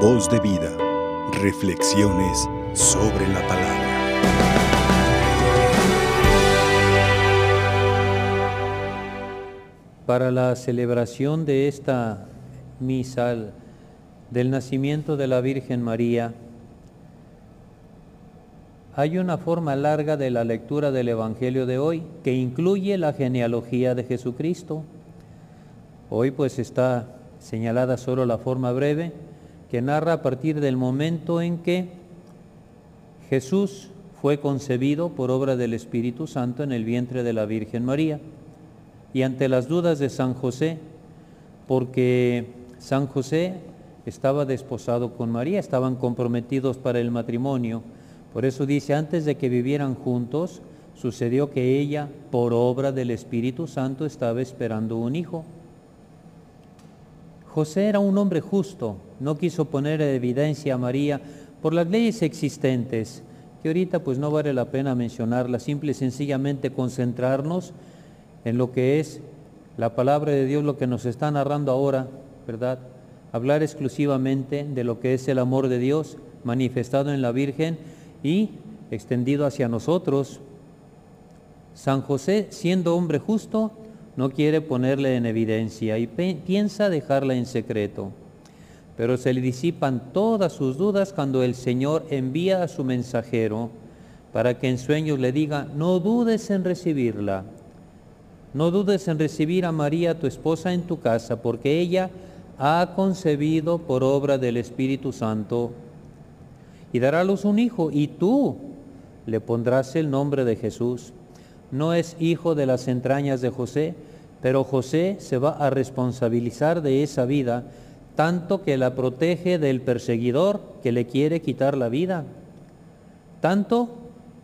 Voz de vida. Reflexiones sobre la palabra. Para la celebración de esta misa del nacimiento de la Virgen María, hay una forma larga de la lectura del Evangelio de hoy que incluye la genealogía de Jesucristo. Hoy pues está señalada solo la forma breve que narra a partir del momento en que Jesús fue concebido por obra del Espíritu Santo en el vientre de la Virgen María. Y ante las dudas de San José, porque San José estaba desposado con María, estaban comprometidos para el matrimonio, por eso dice, antes de que vivieran juntos, sucedió que ella, por obra del Espíritu Santo, estaba esperando un hijo. José era un hombre justo, no quiso poner en evidencia a María por las leyes existentes, que ahorita pues no vale la pena mencionarlas, simple y sencillamente concentrarnos en lo que es la palabra de Dios, lo que nos está narrando ahora, ¿verdad? Hablar exclusivamente de lo que es el amor de Dios manifestado en la Virgen y extendido hacia nosotros. San José, siendo hombre justo, no quiere ponerle en evidencia y piensa dejarla en secreto. Pero se le disipan todas sus dudas cuando el Señor envía a su mensajero para que en sueños le diga, no dudes en recibirla, no dudes en recibir a María, tu esposa, en tu casa, porque ella ha concebido por obra del Espíritu Santo y dará a luz un hijo, y tú le pondrás el nombre de Jesús. No es hijo de las entrañas de José, pero José se va a responsabilizar de esa vida, tanto que la protege del perseguidor que le quiere quitar la vida. Tanto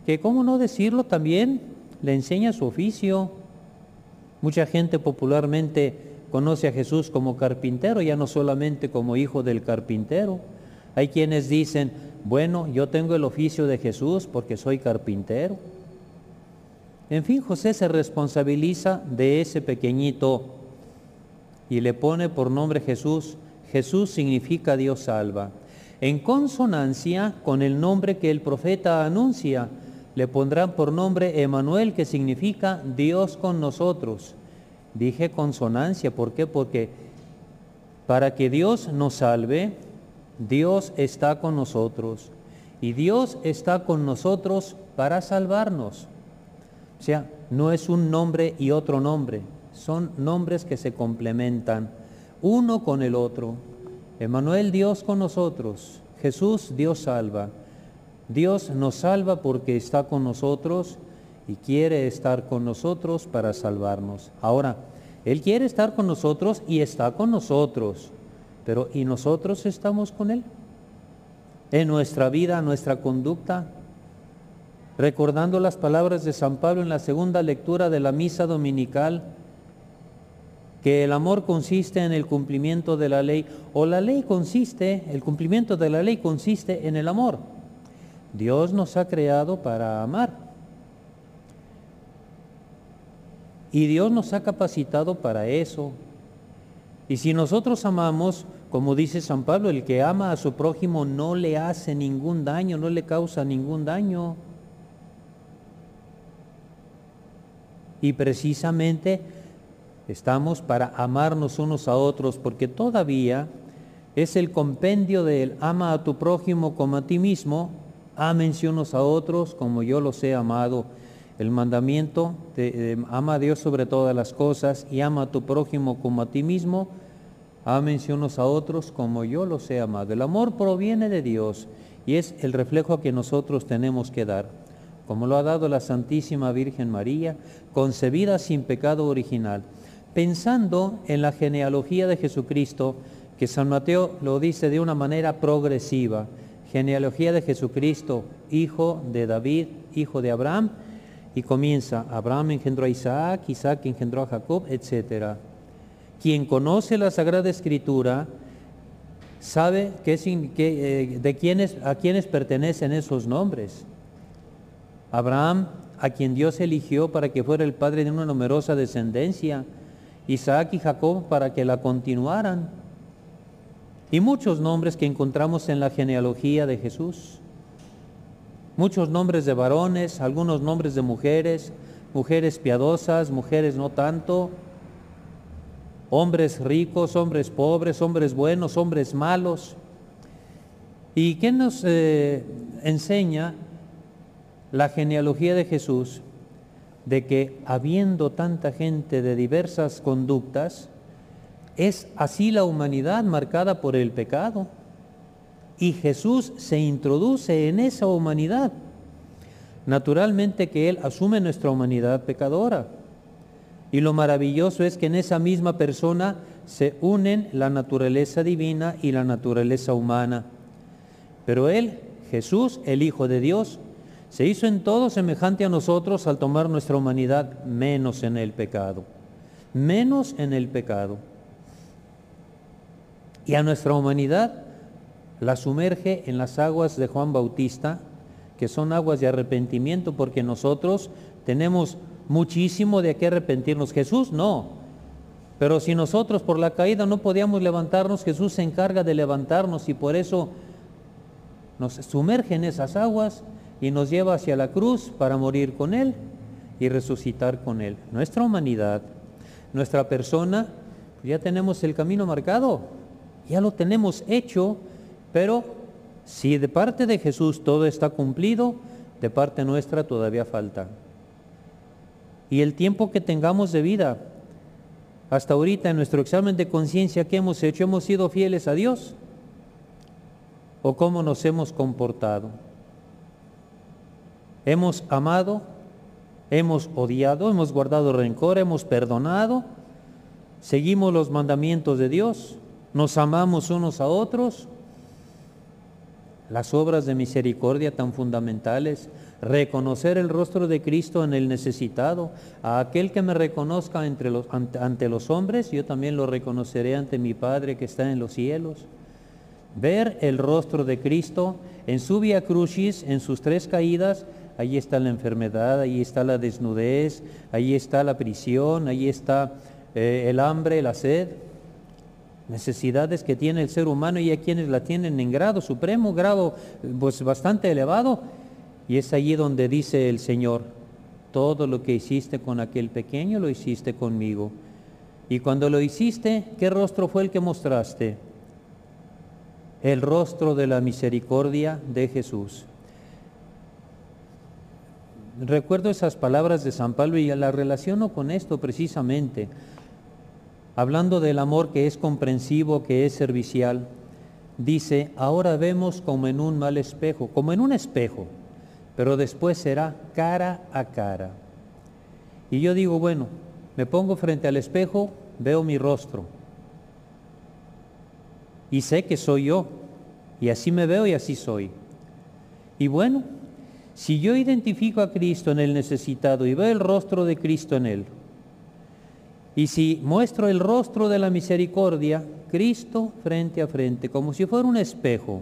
que, ¿cómo no decirlo? También le enseña su oficio. Mucha gente popularmente conoce a Jesús como carpintero, ya no solamente como hijo del carpintero. Hay quienes dicen, bueno, yo tengo el oficio de Jesús porque soy carpintero. En fin, José se responsabiliza de ese pequeñito y le pone por nombre Jesús. Jesús significa Dios salva. En consonancia con el nombre que el profeta anuncia, le pondrán por nombre Emanuel, que significa Dios con nosotros. Dije consonancia, ¿por qué? Porque para que Dios nos salve, Dios está con nosotros y Dios está con nosotros para salvarnos. O sea, no es un nombre y otro nombre, son nombres que se complementan uno con el otro. Emanuel Dios con nosotros, Jesús Dios salva. Dios nos salva porque está con nosotros y quiere estar con nosotros para salvarnos. Ahora, Él quiere estar con nosotros y está con nosotros. Pero ¿y nosotros estamos con Él? En nuestra vida, nuestra conducta, recordando las palabras de San Pablo en la segunda lectura de la misa dominical, que el amor consiste en el cumplimiento de la ley, o la ley consiste, el cumplimiento de la ley consiste en el amor. Dios nos ha creado para amar. Y Dios nos ha capacitado para eso, y si nosotros amamos, como dice San Pablo, el que ama a su prójimo no le hace ningún daño, no le causa ningún daño. Y precisamente estamos para amarnos unos a otros, porque todavía es el compendio del ama a tu prójimo como a ti mismo, ámense unos a otros como yo los he amado. El mandamiento de, ama a Dios sobre todas las cosas y ama a tu prójimo como a ti mismo. Ámense unos a otros como yo los he amado. El amor proviene de Dios y es el reflejo que nosotros tenemos que dar, como lo ha dado la Santísima Virgen María, concebida sin pecado original. Pensando en la genealogía de Jesucristo, que San Mateo lo dice de una manera progresiva, genealogía de Jesucristo, hijo de David, hijo de Abraham, y comienza, Abraham engendró a Isaac, Isaac engendró a Jacob, etc. Quien conoce la Sagrada Escritura sabe que, eh, de quiénes, a quiénes pertenecen esos nombres. Abraham, a quien Dios eligió para que fuera el padre de una numerosa descendencia. Isaac y Jacob para que la continuaran. y muchos nombres que encontramos en la genealogía de Jesús. Muchos nombres de varones, algunos nombres de mujeres, mujeres piadosas, mujeres no tanto, hombres ricos, hombres pobres, hombres buenos, hombres malos. ¿Y qué nos eh, enseña la genealogía de Jesús? De que habiendo tanta gente de diversas conductas, es así la humanidad marcada por el pecado. Y Jesús se introduce en esa humanidad. Naturalmente que Él asume nuestra humanidad pecadora. Y lo maravilloso es que en esa misma persona se unen la naturaleza divina y la naturaleza humana. Pero Él, Jesús, el Hijo de Dios, se hizo en todo semejante a nosotros al tomar nuestra humanidad menos en el pecado. Menos en el pecado. Y a nuestra humanidad la sumerge en las aguas de Juan Bautista, que son aguas de arrepentimiento, porque nosotros tenemos muchísimo de qué arrepentirnos. Jesús no. Pero si nosotros por la caída no podíamos levantarnos, Jesús se encarga de levantarnos y por eso nos sumerge en esas aguas y nos lleva hacia la cruz para morir con Él y resucitar con Él. Nuestra humanidad, nuestra persona, ya tenemos el camino marcado, ya lo tenemos hecho, pero si de parte de Jesús todo está cumplido, de parte nuestra todavía falta. Y el tiempo que tengamos de vida, hasta ahorita en nuestro examen de conciencia que hemos hecho, hemos sido fieles a Dios o cómo nos hemos comportado. Hemos amado, hemos odiado, hemos guardado rencor, hemos perdonado, seguimos los mandamientos de Dios, nos amamos unos a otros. Las obras de misericordia tan fundamentales, reconocer el rostro de Cristo en el necesitado, a aquel que me reconozca ante, ante los hombres, yo también lo reconoceré ante mi Padre que está en los cielos. Ver el rostro de Cristo en su via crucis, en sus tres caídas, ahí está la enfermedad, ahí está la desnudez, ahí está la prisión, ahí está eh, el hambre, la sed, necesidades que tiene el ser humano y hay quienes la tienen en grado supremo, grado pues bastante elevado, y es allí donde dice el Señor, todo lo que hiciste con aquel pequeño lo hiciste conmigo. Y cuando lo hiciste, ¿qué rostro fue el que mostraste? El rostro de la misericordia de Jesús. Recuerdo esas palabras de San Pablo y la relaciono con esto precisamente hablando del amor que es comprensivo, que es servicial, dice, ahora vemos como en un mal espejo, como en un espejo, pero después será cara a cara. Y yo digo, bueno, me pongo frente al espejo, veo mi rostro y sé que soy yo, y así me veo y así soy. Y bueno, si yo identifico a Cristo en el necesitado y veo el rostro de Cristo en él, y si muestro el rostro de la misericordia, Cristo frente a frente, como si fuera un espejo.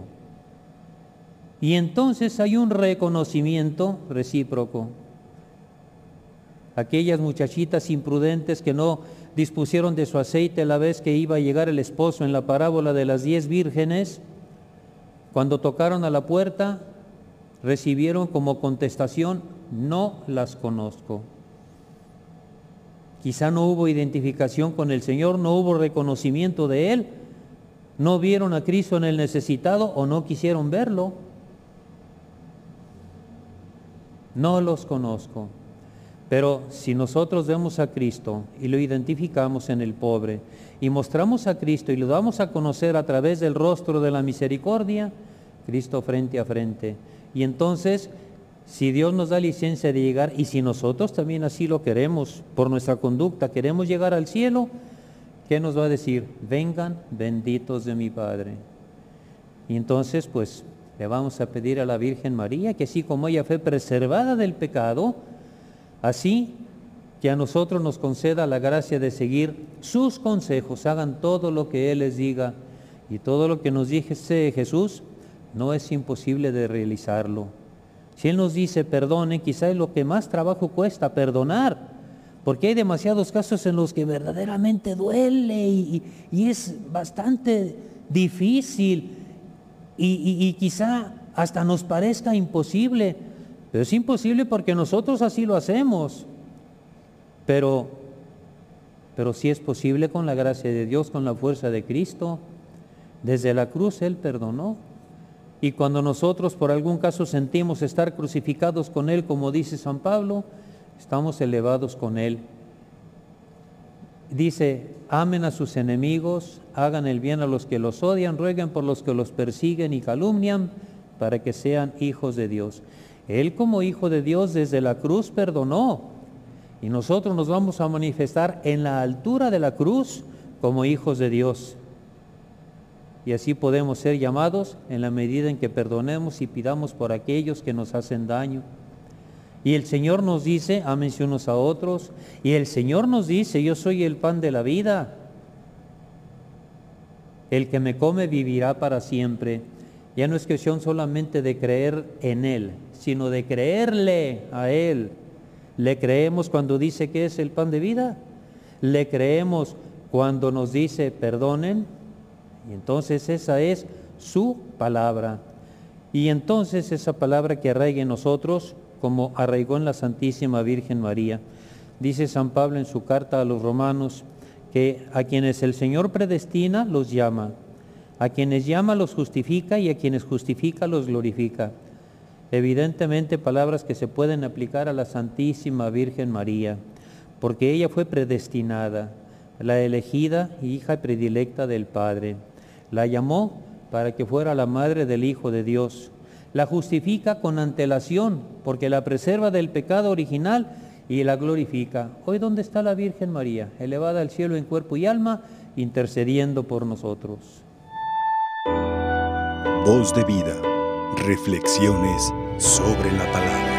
Y entonces hay un reconocimiento recíproco. Aquellas muchachitas imprudentes que no dispusieron de su aceite la vez que iba a llegar el esposo en la parábola de las diez vírgenes, cuando tocaron a la puerta, recibieron como contestación, no las conozco. Quizá no hubo identificación con el Señor, no hubo reconocimiento de Él, no vieron a Cristo en el necesitado o no quisieron verlo. No los conozco. Pero si nosotros vemos a Cristo y lo identificamos en el pobre y mostramos a Cristo y lo damos a conocer a través del rostro de la misericordia, Cristo frente a frente. Y entonces si Dios nos da licencia de llegar y si nosotros también así lo queremos por nuestra conducta, queremos llegar al cielo, ¿qué nos va a decir? Vengan benditos de mi Padre. Y entonces pues le vamos a pedir a la Virgen María que así como ella fue preservada del pecado, así que a nosotros nos conceda la gracia de seguir sus consejos, hagan todo lo que Él les diga y todo lo que nos dice Jesús, no es imposible de realizarlo. Si Él nos dice perdone, quizá es lo que más trabajo cuesta, perdonar. Porque hay demasiados casos en los que verdaderamente duele y, es bastante difícil y, y quizá hasta nos parezca imposible, pero es imposible porque nosotros así lo hacemos. Pero, pero sí es posible con la gracia de Dios, con la fuerza de Cristo. Desde la cruz Él perdonó. Y cuando nosotros por algún caso sentimos estar crucificados con Él, como dice San Pablo, estamos elevados con Él. Dice, amen a sus enemigos, hagan el bien a los que los odian, rueguen por los que los persiguen y calumnian, para que sean hijos de Dios. Él como hijo de Dios desde la cruz perdonó. Y nosotros nos vamos a manifestar en la altura de la cruz como hijos de Dios. Y así podemos ser llamados en la medida en que perdonemos y pidamos por aquellos que nos hacen daño. Y el Señor nos dice, ámense unos a otros. Y el Señor nos dice, yo soy el pan de la vida. El que me come vivirá para siempre. Ya no es cuestión solamente de creer en Él, sino de creerle a Él. ¿Le creemos cuando dice que es el pan de vida? ¿Le creemos cuando nos dice perdonen? Y entonces esa es su palabra. Y entonces esa palabra que arraiga en nosotros, como arraigó en la Santísima Virgen María. Dice San Pablo en su carta a los romanos que a quienes el Señor predestina los llama, a quienes llama los justifica y a quienes justifica los glorifica. Evidentemente palabras que se pueden aplicar a la Santísima Virgen María, porque ella fue predestinada, la elegida hija predilecta del Padre. La llamó para que fuera la madre del Hijo de Dios. La justifica con antelación, porque la preserva del pecado original y la glorifica. Hoy, ¿dónde está la Virgen María? Elevada al cielo en cuerpo y alma, intercediendo por nosotros. Voz de vida. Reflexiones sobre la palabra.